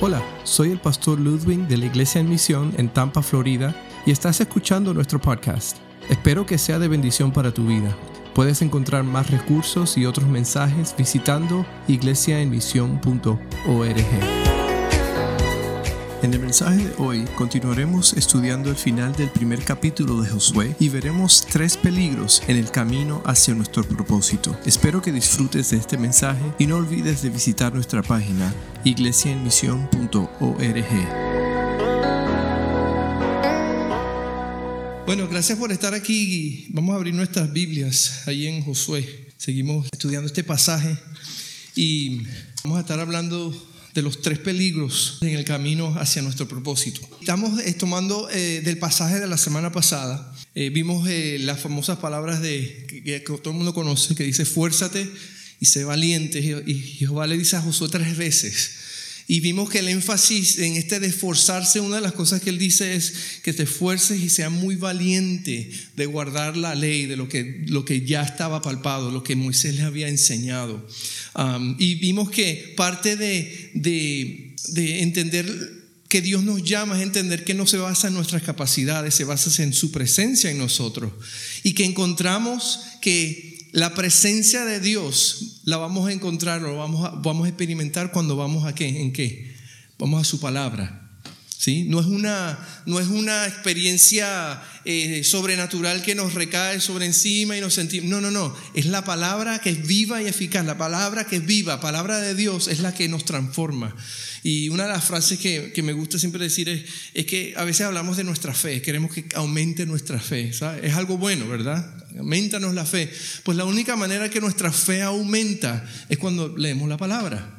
Hola, soy el pastor Ludwig de la Iglesia en Misión en Tampa, Florida, y estás escuchando nuestro podcast. Espero que sea de bendición para tu vida. Puedes encontrar más recursos y otros mensajes visitando iglesiaenmisión.org. En el mensaje de hoy continuaremos estudiando el final del primer capítulo de Josué y veremos tres peligros en el camino hacia nuestro propósito. Espero que disfrutes de este mensaje y no olvides de visitar nuestra página iglesiaenmisión.org. Bueno, gracias por estar aquí. Vamos a abrir nuestras Biblias ahí en Josué. Seguimos estudiando este pasaje y vamos a estar hablando de los tres peligros en el camino hacia nuestro propósito. Estamos eh, tomando eh, del pasaje de la semana pasada, eh, vimos las famosas palabras de, que, todo el mundo conoce, que dice, fuérzate y sé valiente. Y Jehová le dice a Josué tres veces. Y vimos que el énfasis en este de esforzarse, una de las cosas que él dice es que te esfuerces y sea muy valiente de guardar la ley, de lo que, lo que ya estaba palpado, lo que Moisés le había enseñado. Y vimos que parte de, de, de entender que Dios nos llama es entender que no se basa en nuestras capacidades, se basa en su presencia en nosotros. Y que encontramos que la presencia de Dios la vamos a encontrar o vamos a, vamos a experimentar cuando vamos a qué, en qué, vamos a su palabra. ¿Sí? No, es una, no es una experiencia eh, sobrenatural que nos recae sobre encima y nos sentimos. No, no, no. Es la palabra que es viva y eficaz. La palabra que es viva, palabra de Dios, es la que nos transforma. Y una de las frases que, que me gusta siempre decir es, es, que a veces hablamos de nuestra fe, queremos que aumente nuestra fe. Es algo bueno, ¿verdad? aumentanos la fe. Pues la única manera que nuestra fe aumenta es cuando leemos la palabra.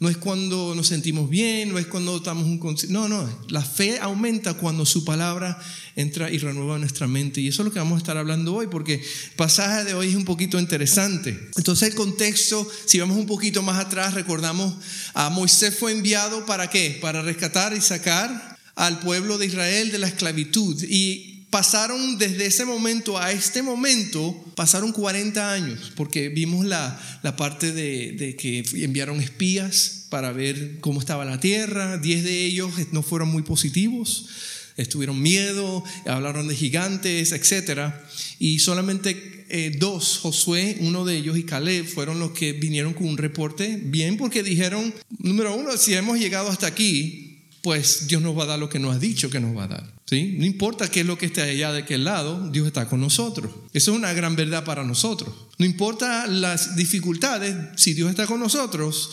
No es cuando nos sentimos bien, no es cuando estamos un No, no, la fe aumenta cuando su palabra entra y renueva nuestra mente. Y eso es lo que vamos a estar hablando hoy, porque el pasaje de hoy es un poquito interesante. Entonces el contexto, si vamos un poquito más atrás, recordamos a Moisés fue enviado para qué? Para rescatar y sacar al pueblo de Israel de la esclavitud. Y pasaron desde ese momento a este momento, pasaron 40 años, porque vimos la, la parte de, que enviaron espías para ver cómo estaba la tierra, 10 de ellos no fueron muy positivos, estuvieron miedo, hablaron de gigantes, etc. Y solamente eh, dos, Josué, uno de ellos, y Caleb, fueron los que vinieron con un reporte bien, porque dijeron, número uno, si hemos llegado hasta aquí, pues Dios nos va a dar lo que nos ha dicho que nos va a dar. ¿sí? No importa qué es lo que esté allá de aquel lado, Dios está con nosotros. Eso es una gran verdad para nosotros. No importa las dificultades, si Dios está con nosotros.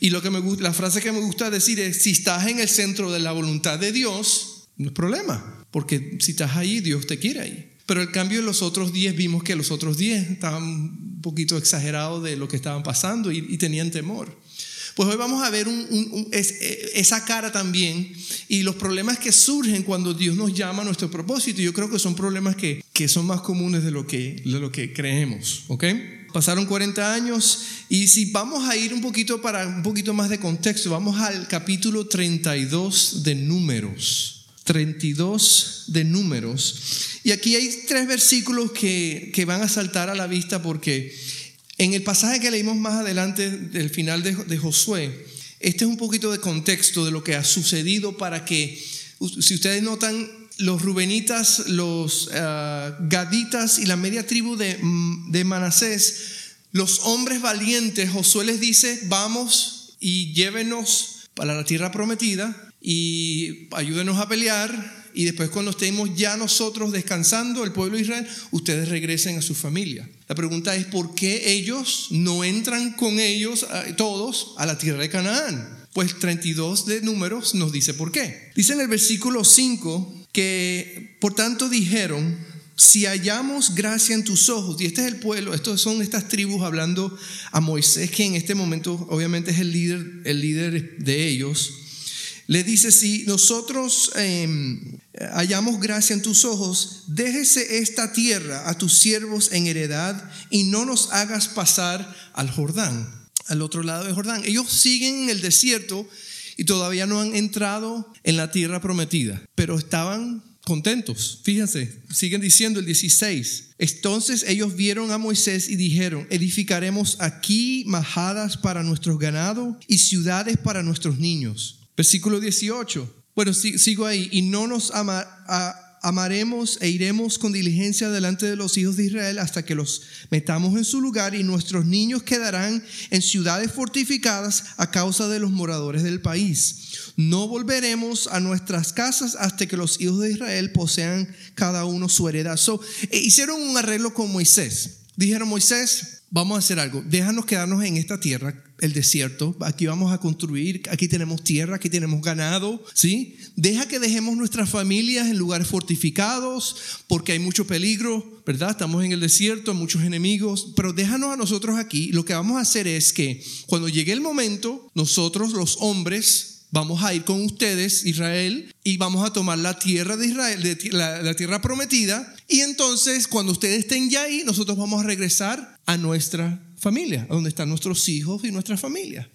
Y lo que me la frase que me gusta decir es, si estás en el centro de la voluntad de Dios, no es problema, porque si estás ahí, Dios te quiere ahí. Pero el cambio en los otros 10 vimos que los otros 10 estaban un poquito exagerados de lo que estaban pasando y tenían temor. Pues hoy vamos a ver eh, esa cara también y los problemas que surgen cuando Dios nos llama a nuestro propósito. Yo creo que son problemas que, que son más comunes de lo que, de lo que creemos. ¿ok? Pasaron 40 años y si vamos a ir un poquito para un poquito más de contexto, vamos al capítulo 32 de Números. 32 de Números. Y aquí hay tres versículos que, que van a saltar a la vista porque en el pasaje que leímos más adelante del final de, Josué, este es un poquito de contexto de lo que ha sucedido para que, si ustedes notan, los rubenitas, los ah, gaditas y la media tribu de, de Manasés, los hombres valientes, Josué les dice, vamos y llévenos para la tierra prometida y ayúdenos a pelear y después cuando estemos ya nosotros descansando, el pueblo de Israel, ustedes regresen a su familia. La pregunta es, ¿por qué ellos no entran con ellos todos a la tierra de Canaán? Pues 32 de números nos dice por qué. Dice en el versículo 5 que, por tanto, dijeron, si hallamos gracia en tus ojos, y este es el pueblo, estos son estas tribus hablando a Moisés, que en este momento obviamente es el líder, el líder de ellos, le dice, si nosotros em, hallamos gracia en tus ojos, déjese esta tierra a tus siervos en heredad y no nos hagas pasar al Jordán, al otro lado de Jordán. Ellos siguen en el desierto y todavía no han entrado en la tierra prometida, pero estaban contentos. Fíjense, siguen diciendo el 16. Entonces ellos vieron a Moisés y dijeron, edificaremos aquí majadas para nuestros ganados y ciudades para nuestros niños Versículo 18. Bueno, sigo ahí. Y no nos ama, amaremos e iremos con diligencia delante de los hijos de Israel hasta que los metamos en su lugar y nuestros niños quedarán en ciudades fortificadas a causa de los moradores del país. No volveremos a nuestras casas hasta que los hijos de Israel posean cada uno su heredad. Eh, hicieron un arreglo con Moisés. Dijeron, Moisés, vamos a hacer algo, déjanos quedarnos en esta tierra, el desierto, aquí vamos a construir, aquí tenemos tierra, aquí tenemos ganado, ¿sí? Deja que dejemos nuestras familias en lugares fortificados, porque hay mucho peligro, ¿verdad? Estamos en el desierto, muchos enemigos, pero déjanos a nosotros aquí. Lo que vamos a hacer es que cuando llegue el momento, nosotros los hombres, vamos a ir con ustedes, Israel, y vamos a tomar la tierra de Israel, la, tierra prometida, y entonces cuando ustedes estén ya ahí, nosotros vamos a regresar a nuestra familia, a donde están nuestros hijos y nuestra familia.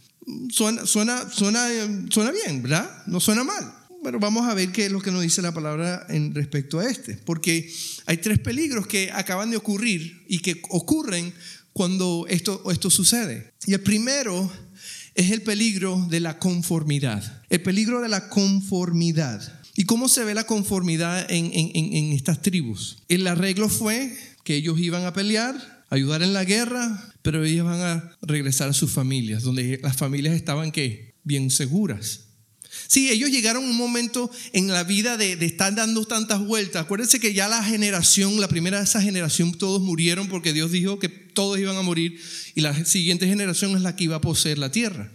Suena, suena, suena, suena bien, ¿verdad? No suena mal. Pero vamos a ver qué es lo que nos dice la palabra en respecto a este, porque hay tres peligros que acaban de ocurrir y que ocurren cuando esto, esto sucede. Y el primero es el peligro de la conformidad. El peligro de la conformidad. ¿Y cómo se ve la conformidad en, estas tribus? El arreglo fue que ellos iban a pelear, ayudar en la guerra, pero ellos van a regresar a sus familias, donde las familias estaban ¿qué? bien seguras. Sí, ellos llegaron a un momento en la vida de, de, estar dando tantas vueltas. Acuérdense que ya la generación, la primera de esa generación, todos murieron porque Dios dijo que todos iban a morir y la siguiente generación es la que iba a poseer la tierra.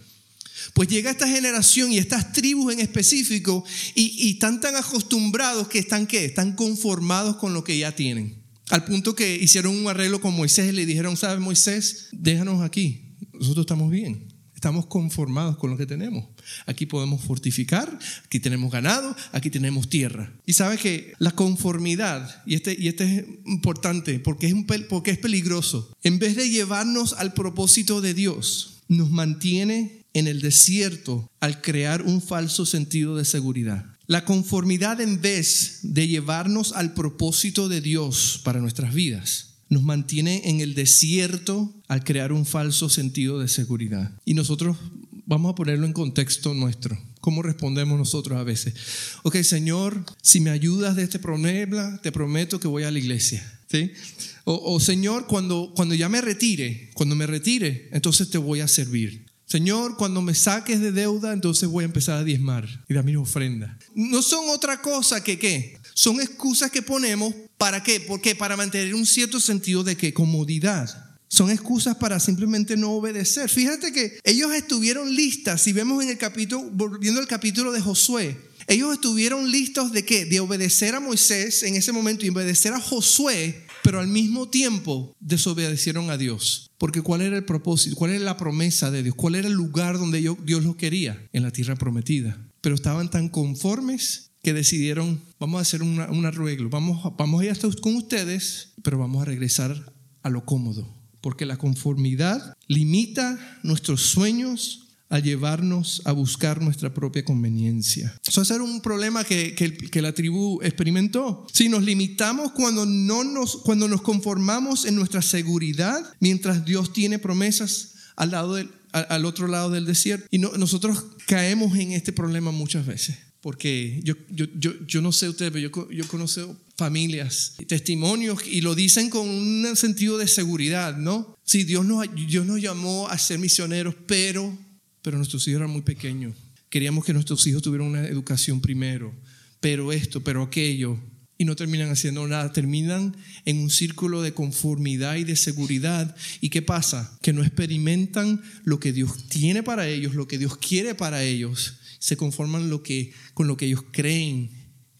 Pues llega esta generación y estas tribus en específico y, están tan acostumbrados que están ¿qué? Están conformados con lo que ya tienen. Al punto que hicieron un arreglo con Moisés y le dijeron, ¿sabes Moisés? Déjanos aquí, nosotros estamos bien. Estamos conformados con lo que tenemos. Aquí podemos fortificar, aquí tenemos ganado, aquí tenemos tierra. Y sabes que la conformidad, y este, y este es importante porque es, porque es peligroso, en vez de llevarnos al propósito de Dios, nos mantiene en el desierto al crear un falso sentido de seguridad. La conformidad en vez de llevarnos al propósito de Dios para nuestras vidas, nos mantiene en el desierto al crear un falso sentido de seguridad. Y nosotros vamos a ponerlo en contexto nuestro. ¿Cómo respondemos nosotros a veces? Ok, Señor, si me ayudas de este problema, te prometo que voy a la iglesia. ¿Sí? O, Señor, cuando, cuando ya me retire, cuando me retire, entonces te voy a servir. Señor, cuando me saques de deuda, entonces voy a empezar a diezmar y dar mi ofrenda. No son otra cosa que qué. Son excusas que ponemos ¿Para qué? Porque para mantener un cierto sentido de que comodidad. Son excusas para simplemente no obedecer. Fíjate que ellos estuvieron listas, si vemos en el capítulo, volviendo al capítulo de Josué, ellos estuvieron listos de qué? De obedecer a Moisés en ese momento y obedecer a Josué, pero al mismo tiempo desobedecieron a Dios. Porque ¿cuál era el propósito? ¿Cuál era la promesa de Dios? ¿Cuál era el lugar donde Dios los quería? En la tierra prometida. Pero estaban tan conformes que decidieron, vamos a hacer un arreglo, vamos, vamos a ir hasta con ustedes, pero vamos a regresar a lo cómodo, porque la conformidad limita nuestros sueños a llevarnos a buscar nuestra propia conveniencia. Eso es un problema que, que, la tribu experimentó. Si nos limitamos cuando, no nos, cuando nos conformamos en nuestra seguridad, mientras Dios tiene promesas al, lado del, al, otro lado del desierto, y nosotros caemos en este problema muchas veces. Porque yo, yo, yo, yo no sé ustedes, pero yo, yo conozco familias, testimonios, y lo dicen con un sentido de seguridad, ¿no? Sí, Dios nos, Dios nos llamó a ser misioneros, pero, pero nuestros hijos eran muy pequeños. Queríamos que nuestros hijos tuvieran una educación primero, pero esto, pero aquello, y no terminan haciendo nada, terminan en un círculo de conformidad y de seguridad. ¿Y qué pasa? Que no experimentan lo que Dios tiene para ellos, lo que Dios quiere para ellos, se conforman con lo que ellos creen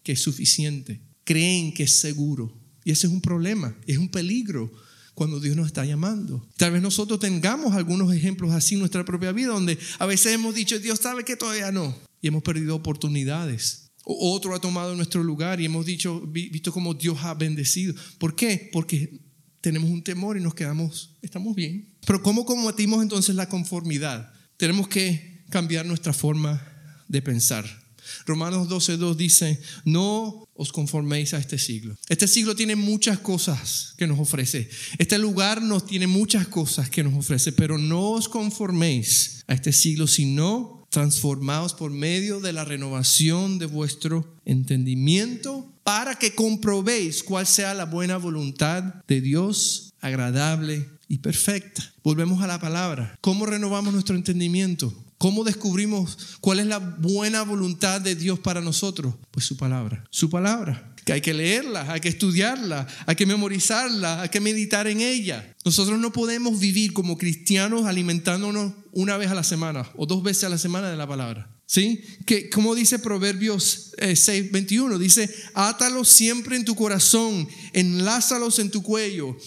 que es suficiente, creen que es seguro. Y ese es un problema, es un peligro cuando Dios nos está llamando. Tal vez nosotros tengamos algunos ejemplos así en nuestra propia vida, donde a veces hemos dicho, Dios sabe que todavía no, y hemos perdido oportunidades. Otro ha tomado nuestro lugar y hemos dicho, visto cómo Dios ha bendecido. ¿Por qué? Porque tenemos un temor y nos quedamos, estamos bien. Pero ¿cómo combatimos entonces la conformidad? Tenemos que cambiar nuestra forma de pensar. Romanos 12.2 dice, no os conforméis a este siglo. Este siglo tiene muchas cosas que nos ofrece. Este lugar nos tiene muchas cosas que nos ofrece, pero no os conforméis a este siglo, sino transformados por medio de la renovación de vuestro entendimiento, para que comprobéis cuál sea la buena voluntad de Dios, agradable y perfecta. Volvemos a la palabra. ¿Cómo renovamos nuestro entendimiento? ¿Cómo descubrimos cuál es la buena voluntad de Dios para nosotros? Pues su palabra. Su palabra que hay que leerla, hay que estudiarla, hay que memorizarla, hay que meditar en ella. Nosotros no podemos vivir como cristianos alimentándonos una vez a la semana o dos veces a la semana de la palabra. ¿Sí? Que como dice Proverbios 6:21, eh, dice, átalos siempre en tu corazón, enlázalos en tu cuello.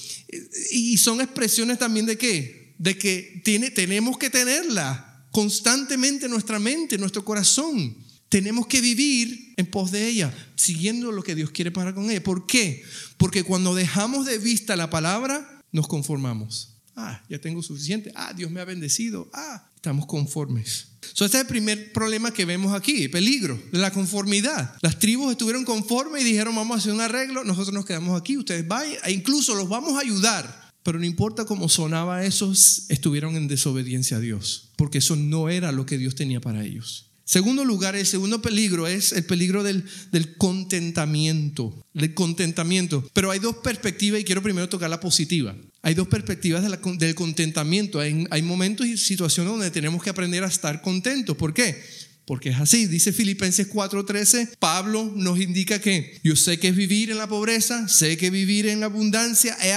Y son expresiones también de qué? De que tiene, tenemos que tenerla constantemente en nuestra mente, en nuestro corazón. Tenemos que vivir en pos de ella, siguiendo lo que Dios quiere para con ella. ¿Por qué? Porque cuando dejamos de vista la palabra, nos conformamos. Ah, ya tengo suficiente. Ah, Dios me ha bendecido. Ah, estamos conformes. So, este es el primer problema que vemos aquí, el peligro de la conformidad. Las tribus estuvieron conformes y dijeron, vamos a hacer un arreglo, nosotros nos quedamos aquí, ustedes vayan, e incluso los vamos a ayudar. Pero no importa cómo sonaba eso, estuvieron en desobediencia a Dios, porque eso no era lo que Dios tenía para ellos. Segundo lugar, el segundo peligro es el peligro del, contentamiento, del contentamiento. Pero hay dos perspectivas y quiero primero tocar la positiva. Hay dos perspectivas del contentamiento. Hay, hay momentos y situaciones donde tenemos que aprender a estar contentos. ¿Por qué? Porque es así, dice Filipenses 4:13, Pablo nos indica que yo sé que es vivir en la pobreza, sé que vivir en abundancia, he,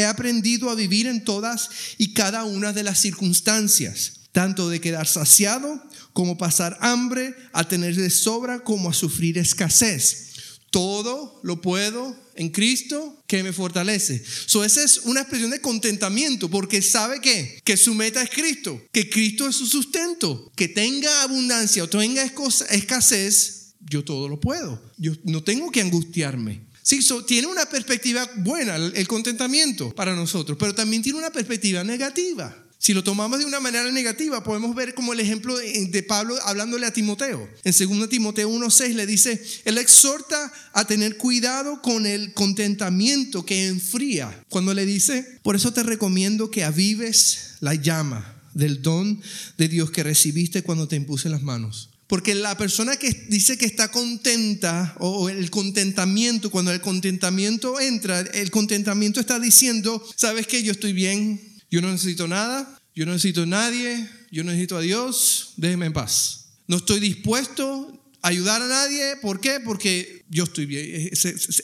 he aprendido a vivir en todas y cada una de las circunstancias, tanto de quedar saciado como pasar hambre, a tener de sobra, como a sufrir escasez. Todo lo puedo en Cristo que me fortalece. So, es una expresión de contentamiento porque sabe que, que su meta es Cristo, que Cristo es su sustento, que tenga abundancia o tenga escasez, yo todo lo puedo. Yo no tengo que angustiarme. Sí, tiene una perspectiva buena el contentamiento para nosotros, pero también tiene una perspectiva negativa. Si lo tomamos de una manera negativa, podemos ver como el ejemplo de, Pablo hablándole a Timoteo. En 2 Timoteo 1.6 le dice, él exhorta a tener cuidado con el contentamiento que enfría. Cuando le dice, por eso te recomiendo que avives la llama del don de Dios que recibiste cuando te impuse las manos. Porque la persona que dice que está contenta o el contentamiento, cuando el contentamiento entra, el contentamiento está diciendo, sabes que yo estoy bien, yo no necesito nada, yo no necesito a nadie, yo no necesito a Dios, déjeme en paz. No estoy dispuesto a ayudar a nadie, ¿por qué? Porque yo estoy bien.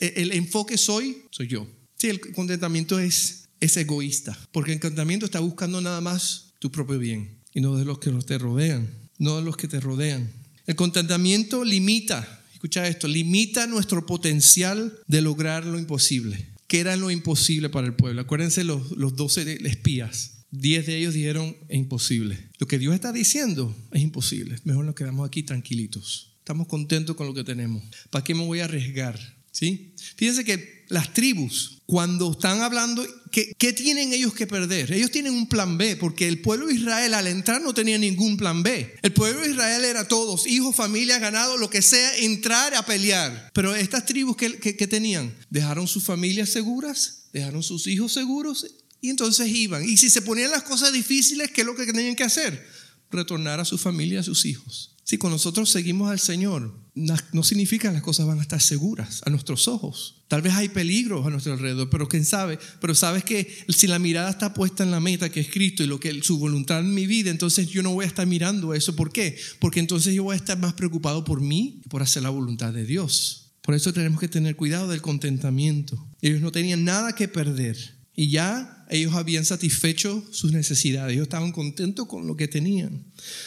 El enfoque soy, soy yo. Sí, el contentamiento es, es egoísta, porque el contentamiento está buscando nada más tu propio bien y no de los que te rodean, no de los que te rodean. El contentamiento limita, escucha esto, limita nuestro potencial de lograr lo imposible que era lo imposible para el pueblo. Acuérdense los, los 12 espías. Diez de ellos dijeron es imposible. Lo que Dios está diciendo es imposible. Mejor nos quedamos aquí tranquilitos. Estamos contentos con lo que tenemos. ¿Para qué me voy a arriesgar? ¿Sí? Fíjense que las tribus, cuando están hablando, ¿qué, ¿qué, tienen ellos que perder? Ellos tienen un plan B, porque el pueblo de Israel al entrar no tenía ningún plan B. El pueblo de Israel era todos, hijos, familia, ganado, lo que sea, entrar a pelear. Pero estas tribus, ¿qué, qué, tenían? Dejaron sus familias seguras, dejaron sus hijos seguros y entonces iban. Y si se ponían las cosas difíciles, ¿qué es lo que tenían que hacer? Retornar a su familia, a sus hijos. Si con nosotros seguimos al Señor, no significa que las cosas van a estar seguras a nuestros ojos. Tal vez hay peligros a nuestro alrededor, pero quién sabe. Pero sabes que si la mirada está puesta en la meta que es Cristo y lo que su voluntad en mi vida, entonces yo no voy a estar mirando eso. ¿Por qué? Porque entonces yo voy a estar más preocupado por mí y por hacer la voluntad de Dios. Por eso tenemos que tener cuidado del contentamiento. Ellos no tenían nada que perder y ya ellos habían satisfecho sus necesidades, ellos estaban contentos con lo que tenían.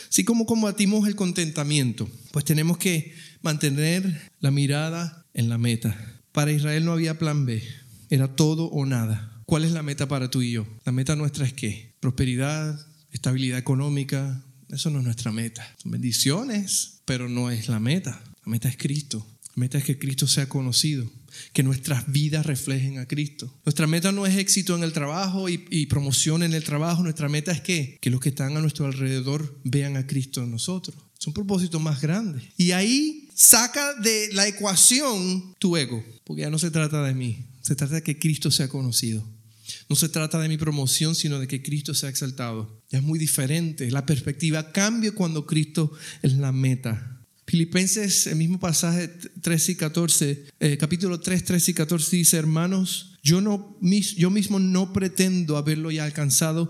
Así como combatimos el contentamiento, pues tenemos que mantener la mirada en la meta. Para Israel no había plan B, era todo o nada. ¿Cuál es la meta para tú y yo? La meta nuestra es qué? Prosperidad, estabilidad económica. Eso no es nuestra meta. Son bendiciones, pero no es la meta. La meta es Cristo. La meta es que Cristo sea conocido que nuestras vidas reflejen a Cristo. Nuestra meta no es éxito en el trabajo y, promoción en el trabajo, nuestra meta es que, que los que están a nuestro alrededor vean a Cristo en nosotros. Es un propósito más grande. Y ahí saca de la ecuación tu ego, porque ya no se trata de mí, se trata de que Cristo sea conocido. No se trata de mi promoción, sino de que Cristo sea exaltado. Ya es muy diferente. La perspectiva cambia cuando Cristo es la meta. Filipenses, el mismo pasaje 13 y 14, eh, capítulo 3, 13 y 14 dice, hermanos, yo, no, yo mismo no pretendo haberlo ya alcanzado,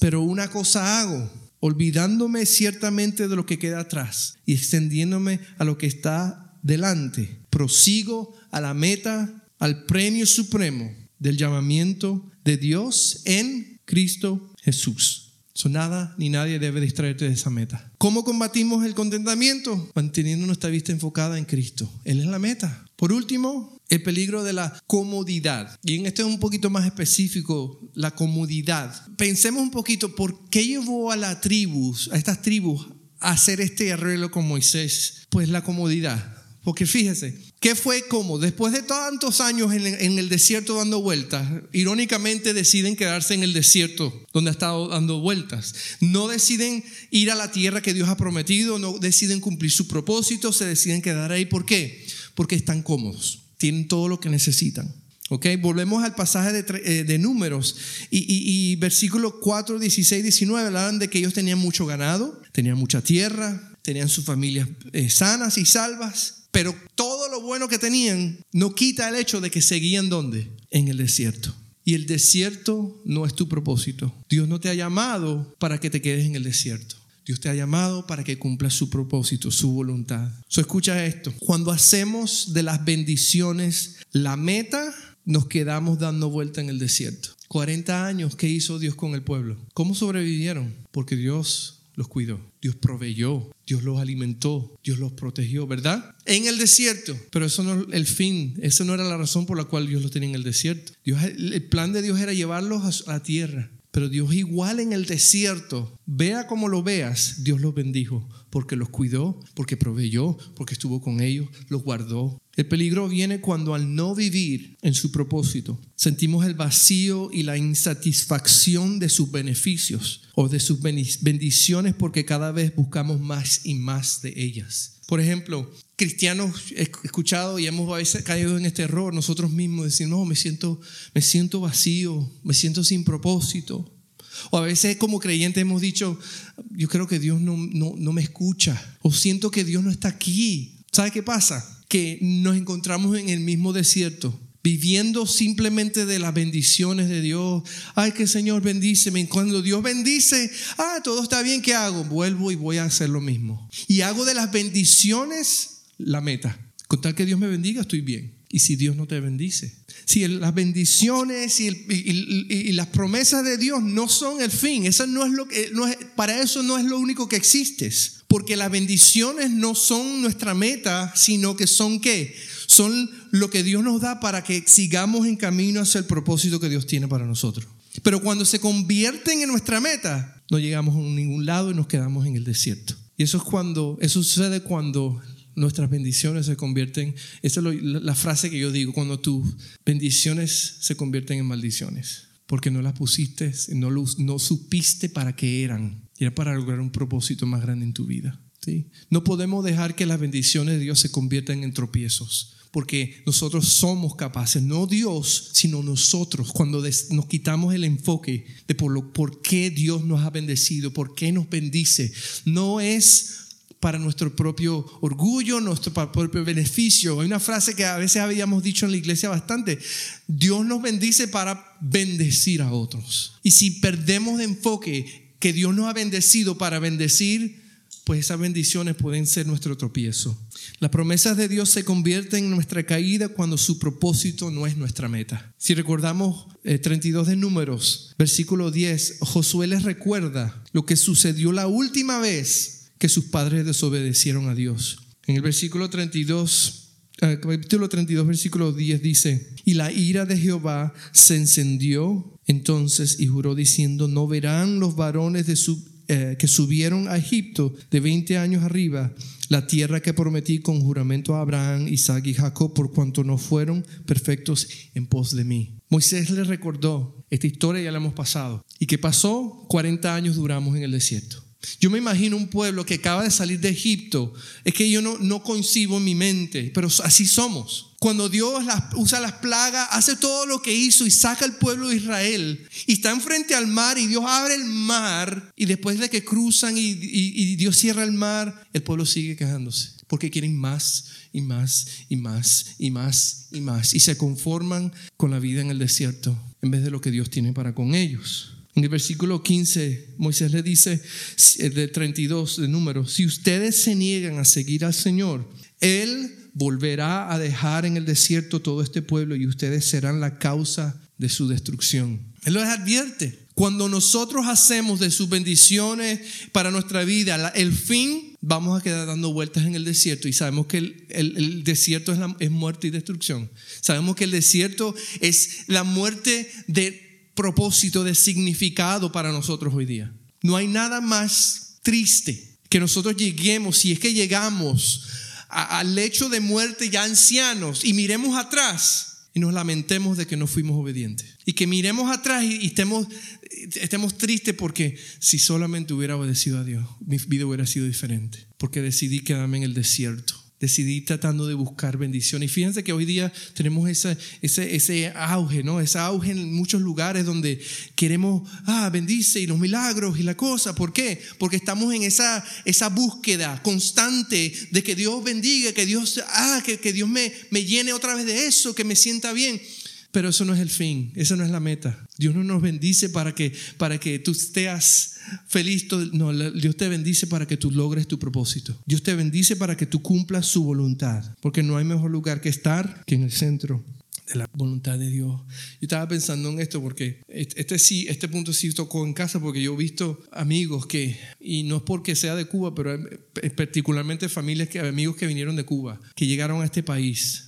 pero una cosa hago, olvidándome ciertamente de lo que queda atrás y extendiéndome a lo que está delante. Prosigo a la meta, al premio supremo del llamamiento de Dios en Cristo Jesús. So, nada ni nadie debe distraerte de esa meta. ¿Cómo combatimos el contentamiento? Manteniendo nuestra vista enfocada en Cristo. Él es la meta. Por último, el peligro de la comodidad. Y en esto es un poquito más específico, la comodidad. Pensemos un poquito, ¿por qué llevó a las tribus, a estas tribus, a hacer este arreglo con Moisés? Pues la comodidad. Porque fíjese, ¿qué fue como? Después de tantos años en, el desierto dando vueltas, irónicamente deciden quedarse en el desierto donde ha estado dando vueltas. No deciden ir a la tierra que Dios ha prometido, no deciden cumplir su propósito, se deciden quedar ahí. ¿Por qué? Porque están cómodos, tienen todo lo que necesitan. ¿Ok? Volvemos al pasaje de, eh, de números y, y, y versículos 4, 16, 19 hablaban de que ellos tenían mucho ganado, tenían mucha tierra, tenían sus familias eh, sanas y salvas pero todo lo bueno que tenían no quita el hecho de que seguían donde? En el desierto. Y el desierto no es tu propósito. Dios no te ha llamado para que te quedes en el desierto. Dios te ha llamado para que cumpla su propósito, su voluntad. So, escucha esto. Cuando hacemos de las bendiciones la meta, nos quedamos dando vuelta en el desierto. 40 años, ¿qué hizo Dios con el pueblo? ¿Cómo sobrevivieron? Porque Dios los cuidó, Dios proveyó, Dios los alimentó, Dios los protegió, ¿verdad? En el desierto, pero eso no es el fin, esa no era la razón por la cual Dios los tenía en el desierto. Dios, el plan de Dios era llevarlos a la tierra, pero Dios igual en el desierto, vea como lo veas, Dios los bendijo, porque los cuidó, porque proveyó, porque estuvo con ellos, los guardó, el peligro viene cuando al no vivir en su propósito, sentimos el vacío y la insatisfacción de sus beneficios o de sus bendiciones porque cada vez buscamos más y más de ellas. Por ejemplo, cristianos he escuchado y hemos a veces caído en este error nosotros mismos, decir, no, me siento, me siento vacío, me siento sin propósito. O a veces como creyentes hemos dicho, yo creo que Dios no, no, no me escucha. O siento que Dios no está aquí. ¿Sabe qué pasa? que nos encontramos en el mismo desierto, viviendo simplemente de las bendiciones de Dios. Ay, que Señor bendíceme. Cuando Dios bendice, ah, todo está bien, ¿qué hago? Vuelvo y voy a hacer lo mismo. Y hago de las bendiciones la meta. Con tal que Dios me bendiga, estoy bien. Y si Dios no te bendice, si las bendiciones y, las promesas de Dios no son el fin, eso no es lo que, no es, para eso no es lo único que existes. Porque las bendiciones no son nuestra meta, sino que son qué? Son lo que Dios nos da para que sigamos en camino hacia el propósito que Dios tiene para nosotros. Pero cuando se convierten en nuestra meta, no llegamos a ningún lado y nos quedamos en el desierto. Y eso es cuando, eso sucede cuando nuestras bendiciones se convierten, esa es la frase que yo digo, cuando tus bendiciones se convierten en maldiciones, porque no las pusiste, no, no supiste para qué eran. Era para lograr un propósito más grande en tu vida. ¿sí? No podemos dejar que las bendiciones de Dios se conviertan en tropiezos. Porque nosotros somos capaces, no Dios, sino nosotros, cuando nos quitamos el enfoque de por, lo, por qué Dios nos ha bendecido, por qué nos bendice. No es para nuestro propio orgullo, nuestro propio beneficio. Hay una frase que a veces habíamos dicho en la iglesia bastante. Dios nos bendice para bendecir a otros. Y si perdemos de enfoque que Dios nos ha bendecido para bendecir, pues esas bendiciones pueden ser nuestro tropiezo. Las promesas de Dios se convierten en nuestra caída cuando su propósito no es nuestra meta. Si recordamos 32 eh, de números, versículo 10, Josué les recuerda lo que sucedió la última vez que sus padres desobedecieron a Dios. En el versículo 32 eh, capítulo 32, versículo 10 dice, y la ira de Jehová se encendió entonces y juró diciendo, no verán los varones eh, que subieron a Egipto de 20 años arriba la tierra que prometí con juramento a Abraham, Isaac y Jacob, por cuanto no fueron perfectos en pos de mí. Moisés le recordó, esta historia ya la hemos pasado. ¿Y qué pasó? 40 años duramos en el desierto. Yo me imagino un pueblo que acaba de salir de Egipto. Es que yo no, no concibo en mi mente, pero así somos. Cuando Dios usa las plagas, hace todo lo que hizo y saca al pueblo de Israel y está enfrente al mar y Dios abre el mar y después de que cruzan y, y Dios cierra el mar, el pueblo sigue quejándose porque quieren más y más y más y más y más y se conforman con la vida en el desierto en vez de lo que Dios tiene para con ellos. En el versículo 15, Moisés le dice, eh, de 32 de número, si ustedes se niegan a seguir al Señor, Él volverá a dejar en el desierto todo este pueblo y ustedes serán la causa de su destrucción. Él les advierte. Cuando nosotros hacemos de sus bendiciones para nuestra vida el fin, vamos a quedar dando vueltas en el desierto y sabemos que el, desierto es, es muerte y destrucción. Sabemos que el desierto es la muerte de propósito, de significado para nosotros hoy día. No hay nada más triste que nosotros lleguemos, si es que llegamos al lecho de muerte ya ancianos y miremos atrás y nos lamentemos de que no fuimos obedientes. Y que miremos atrás y, estemos, estemos tristes porque si solamente hubiera obedecido a Dios, mi vida hubiera sido diferente. Porque decidí quedarme en el desierto decidí tratando de buscar bendición. Y fíjense que hoy día tenemos ese, ese, ese auge, ¿no? Ese auge en muchos lugares donde queremos, ah, bendice y los milagros y la cosa. ¿Por qué? Porque estamos en esa, esa búsqueda constante de que Dios bendiga, que Dios, ah, que, que Dios me, me llene otra vez de eso, que me sienta bien. Pero eso no es el fin, esa no es la meta. Dios no nos bendice para que, para que tú estés feliz. No, Dios te bendice para que tú logres tu propósito. Dios te bendice para que tú cumplas su voluntad. Porque no hay mejor lugar que estar que en el centro de la voluntad de Dios. Yo estaba pensando en esto porque este sí, este punto sí tocó en casa porque yo he visto amigos que, y no es porque sea de Cuba, pero particularmente familias que, amigos que vinieron de Cuba, que llegaron a este país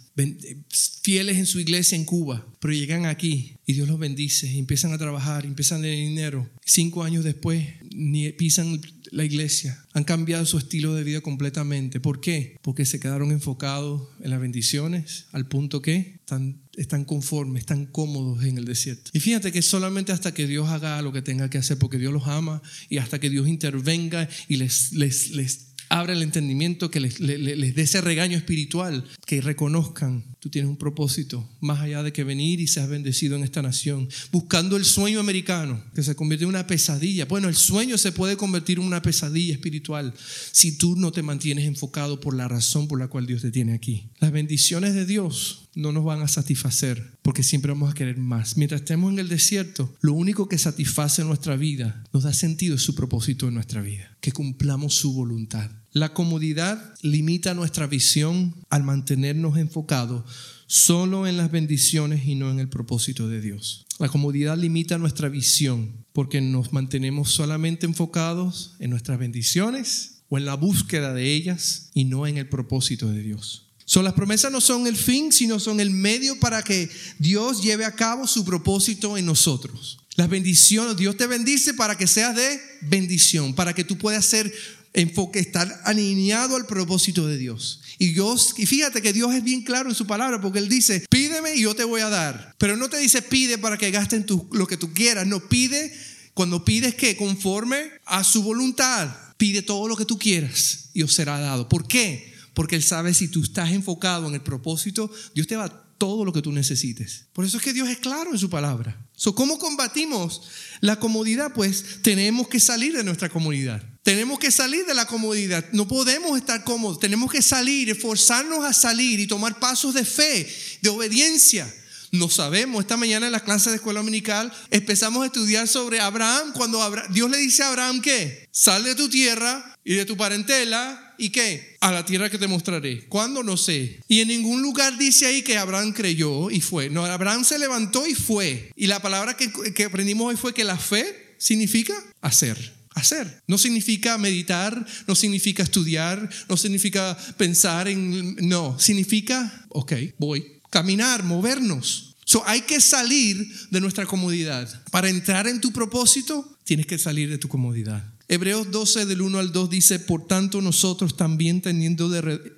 fieles en su iglesia en Cuba, pero llegan aquí y Dios los bendice, empiezan a trabajar, empiezan a tener dinero. Cinco años después ni pisan la iglesia, han cambiado su estilo de vida completamente. ¿Por qué? Porque se quedaron enfocados en las bendiciones al punto que están, están conformes, están cómodos en el desierto. Y fíjate que solamente hasta que Dios haga lo que tenga que hacer, porque Dios los ama, y hasta que Dios intervenga y les, les, les abra el entendimiento, que les, dé ese regaño espiritual, que reconozcan, tú tienes un propósito, más allá de que venir y seas bendecido en esta nación, buscando el sueño americano, que se convierte en una pesadilla. Bueno, el sueño se puede convertir en una pesadilla espiritual si tú no te mantienes enfocado por la razón por la cual Dios te tiene aquí. Las bendiciones de Dios no nos van a satisfacer porque siempre vamos a querer más. Mientras estemos en el desierto, lo único que satisface nuestra vida, nos da sentido es su propósito en nuestra vida, que cumplamos su voluntad. La comodidad limita nuestra visión al mantenernos enfocados solo en las bendiciones y no en el propósito de Dios. La comodidad limita nuestra visión porque nos mantenemos solamente enfocados en nuestras bendiciones o en la búsqueda de ellas y no en el propósito de Dios. So, las promesas no son el fin, sino son el medio para que Dios lleve a cabo su propósito en nosotros. Las bendiciones, Dios te bendice para que seas de bendición, para que tú puedas ser enfoque, estar alineado al propósito de Dios. Y Dios, y fíjate que Dios es bien claro en su palabra, porque Él dice, pídeme y yo te voy a dar. Pero no te dice pide para que gasten lo que tú quieras, no pide cuando pides que conforme a su voluntad, pide todo lo que tú quieras y os será dado. ¿Por qué? porque Él sabe si tú estás enfocado en el propósito, Dios te va a todo lo que tú necesites. Por eso es que Dios es claro en su palabra. So, ¿Cómo combatimos la comodidad? Pues tenemos que salir de nuestra comodidad. Tenemos que salir de la comodidad. No podemos estar cómodos. Tenemos que salir, esforzarnos a salir y tomar pasos de fe, de obediencia. No sabemos, esta mañana en la clase de escuela dominical empezamos a estudiar sobre Abraham, cuando Dios le dice a Abraham que sal de tu tierra y de tu parentela ¿Y qué? A la tierra que te mostraré. ¿Cuándo? No sé. Y en ningún lugar dice ahí que Abraham creyó y fue. No, Abraham se levantó y fue. Y la palabra que, que aprendimos hoy fue que la fe significa hacer. Hacer. No significa meditar, no significa estudiar, no significa pensar en... No, significa, ok, voy. Caminar, movernos. So, hay que salir de nuestra comodidad. Para entrar en tu propósito, tienes que salir de tu comodidad. Hebreos 12 del 1 al 2 dice, por tanto nosotros también teniendo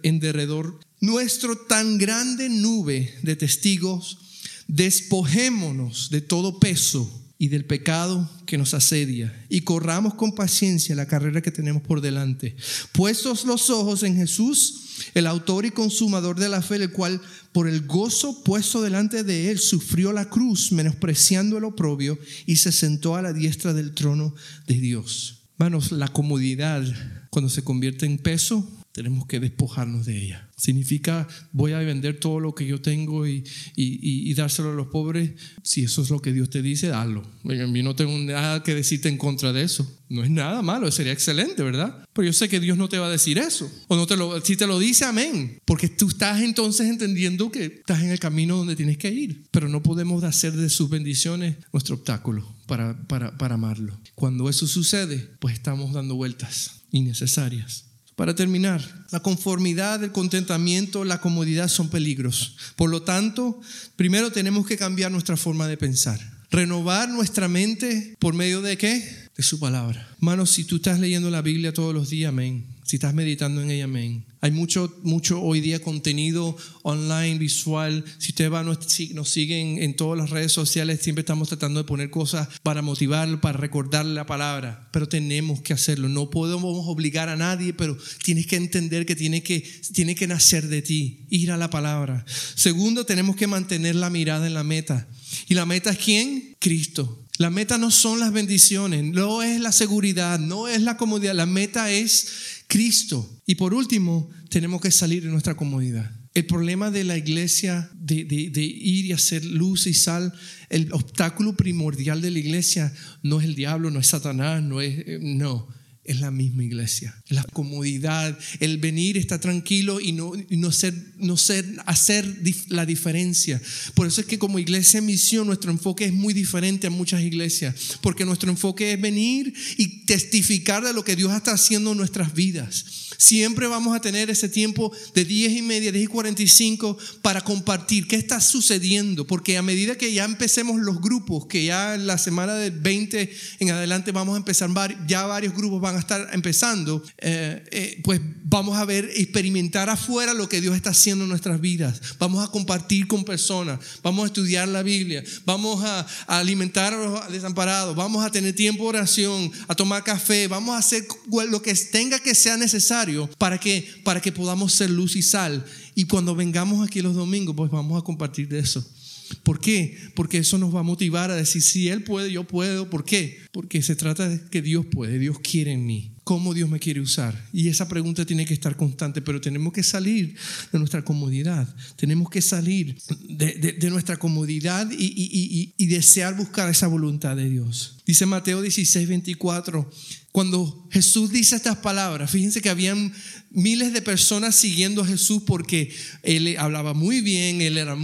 en derredor nuestro tan grande nube de testigos, despojémonos de todo peso y del pecado que nos asedia y corramos con paciencia la carrera que tenemos por delante. Puestos los ojos en Jesús, el autor y consumador de la fe, el cual por el gozo puesto delante de él sufrió la cruz, menospreciando el oprobio, y se sentó a la diestra del trono de Dios. Hermanos, la comodidad cuando se convierte en peso tenemos que despojarnos de ella. Significa voy a vender todo lo que yo tengo y, y, dárselo a los pobres. Si eso es lo que Dios te dice. A mí no tengo nada que decirte en contra de eso. No es nada malo, sería excelente, ¿verdad? Pero yo sé que Dios no te va a decir eso. O no te lo, si te lo dice, amén. Porque tú estás entonces entendiendo que estás en el camino donde tienes que ir. Pero no podemos hacer de sus bendiciones nuestro obstáculo para, para, para amarlo. Cuando eso sucede, pues estamos dando vueltas innecesarias. Para terminar, la conformidad, el contentamiento, la comodidad son peligros. Por lo tanto, primero tenemos que cambiar nuestra forma de pensar. Renovar nuestra mente por medio de qué? De su palabra. Hermanos, si tú estás leyendo la Biblia todos los días, amén si estás meditando en ella, amén. Hay mucho, mucho hoy día contenido online, visual. Si usted va, nos, siguen en todas las redes sociales, siempre estamos tratando de poner cosas para motivarlo, para recordarle la palabra. Pero tenemos que hacerlo. No podemos obligar a nadie, pero tienes que entender que tiene que, tiene que nacer de ti, ir a la palabra. Segundo, tenemos que mantener la mirada en la meta. ¿Y la meta es quién? Cristo. La meta no son las bendiciones, no es la seguridad, no es la comodidad. La meta es Cristo. Y por último, tenemos que salir de nuestra comodidad. El problema de la iglesia, de, ir y hacer luz y sal, el obstáculo primordial de la iglesia no es el diablo, no es Satanás, no es, eh, no, es la misma iglesia. La comodidad, el venir, estar tranquilo y no, no, ser, no ser, hacer la diferencia. Por eso es que como iglesia misión nuestro enfoque es muy diferente a muchas iglesias. Porque nuestro enfoque es venir y testificar de lo que Dios está haciendo en nuestras vidas. Siempre vamos a tener ese tiempo de 10 y media, 10 y 45 para compartir qué está sucediendo. Porque a medida que ya empecemos los grupos, que ya la semana del 20 en adelante vamos a empezar, ya varios grupos van a estar empezando, eh, eh, pues vamos a ver, experimentar afuera lo que Dios está haciendo en nuestras vidas. Vamos a compartir con personas, vamos a estudiar la Biblia, vamos a, alimentar a los desamparados, vamos a tener tiempo de oración, a tomar café, vamos a hacer lo que tenga que sea necesario para que, para que podamos ser luz y sal. Y cuando vengamos aquí los domingos, pues vamos a compartir de eso. ¿Por qué? Porque eso nos va a motivar a decir, si Él puede, yo puedo. ¿Por qué? Porque se trata de que Dios puede, Dios quiere en mí. ¿Cómo Dios me quiere usar? Y esa pregunta tiene que estar constante, pero tenemos que salir de nuestra comodidad. Tenemos que salir de, nuestra comodidad y, y, desear buscar esa voluntad de Dios. Dice Mateo 16, 24 cuando Jesús dice estas palabras, fíjense que habían miles de personas siguiendo a Jesús porque él hablaba muy bien, él era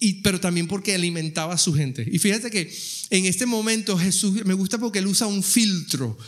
y, pero también porque alimentaba a su gente. Y fíjate que en este momento Jesús, me gusta porque él usa un filtro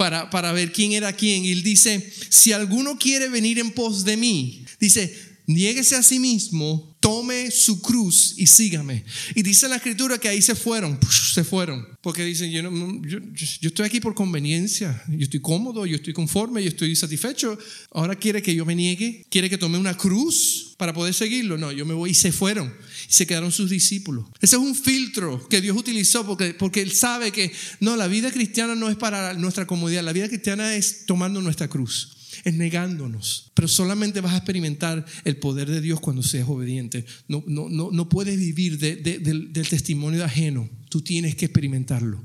para, para ver quién era quién. Y él dice, si alguno quiere venir en pos de mí, dice, niéguese a sí mismo, tome su cruz y sígame. Y dice la escritura que ahí se fueron, se fueron, porque dicen, yo, yo, yo, estoy aquí por conveniencia, yo estoy cómodo, yo estoy conforme, yo estoy satisfecho. Ahora quiere que yo me niegue, quiere que tome una cruz para poder seguirlo. No, yo me voy y se fueron. Y se quedaron sus discípulos. Ese es un filtro que Dios utilizó porque, porque Él sabe que no, la vida cristiana no es para nuestra comodidad, la vida cristiana es tomando nuestra cruz es negándonos. Pero solamente vas a experimentar el poder de Dios cuando seas obediente. No, no, no, no puedes vivir del, testimonio ajeno. Tú tienes que experimentarlo.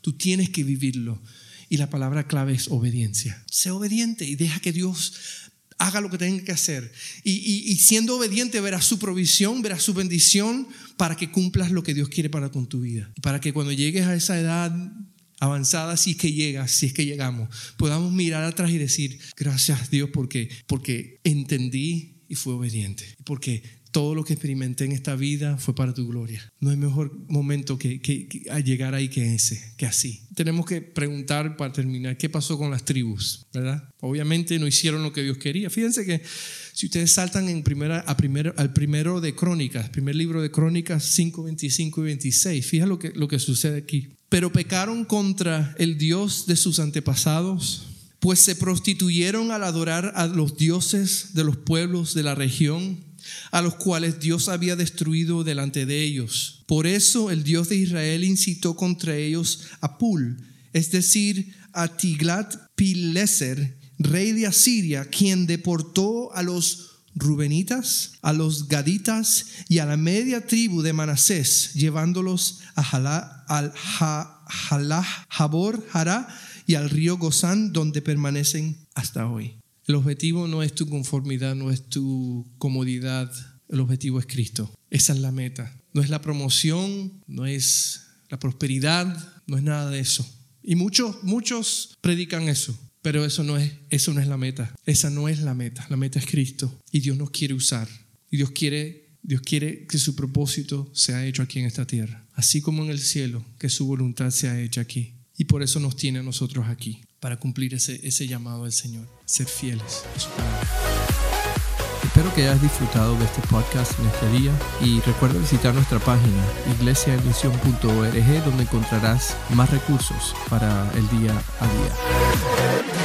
Tú tienes que vivirlo. Y la palabra clave es obediencia. Sé obediente y deja que Dios haga lo que tenga que hacer. Y, y, y, siendo obediente verás su provisión, verás su bendición para que cumplas lo que Dios quiere para con tu vida. Para que cuando llegues a esa edad avanzada si es que llega, si es que llegamos, podamos mirar atrás y decir, gracias Dios porque, porque entendí y fue obediente, porque todo lo que experimenté en esta vida fue para tu gloria. No hay mejor momento que, que, llegar ahí que ese, que así. Tenemos que preguntar para terminar, ¿qué pasó con las tribus? ¿Verdad? Obviamente no hicieron lo que Dios quería. Fíjense que si ustedes saltan en primera, a primero, al primero de Crónicas, primer libro de Crónicas 5, 25 y 26, fíjense lo que, lo que sucede aquí pero pecaron contra el Dios de sus antepasados, pues se prostituyeron al adorar a los dioses de los pueblos de la región, a los cuales Dios había destruido delante de ellos. Por eso el Dios de Israel incitó contra ellos a Pul, es decir, a Tiglat-Pileser, rey de Asiria, quien deportó a los Rubenitas, a los Gaditas y a la media tribu de Manasés, llevándolos a Jalá, al Jalá, Jabor, Hará y al río Gozán, donde permanecen hasta hoy. El objetivo no es tu conformidad, no es tu comodidad, el objetivo es Cristo. Esa es la meta. No es la promoción, no es la prosperidad, no es nada de eso. Y muchos, muchos predican eso. Pero eso no es, eso no es la meta. Esa no es la meta. La meta es Cristo y Dios nos quiere usar. Y Dios quiere, Dios quiere que su propósito sea hecho aquí en esta tierra, así como en el cielo, que su voluntad sea hecha aquí. Y por eso nos tiene a nosotros aquí, para cumplir ese, ese llamado del Señor, ser fieles. Espero que hayas disfrutado de este podcast en este día y recuerda visitar nuestra página iglesiaemisión.org donde encontrarás más recursos para el día a día.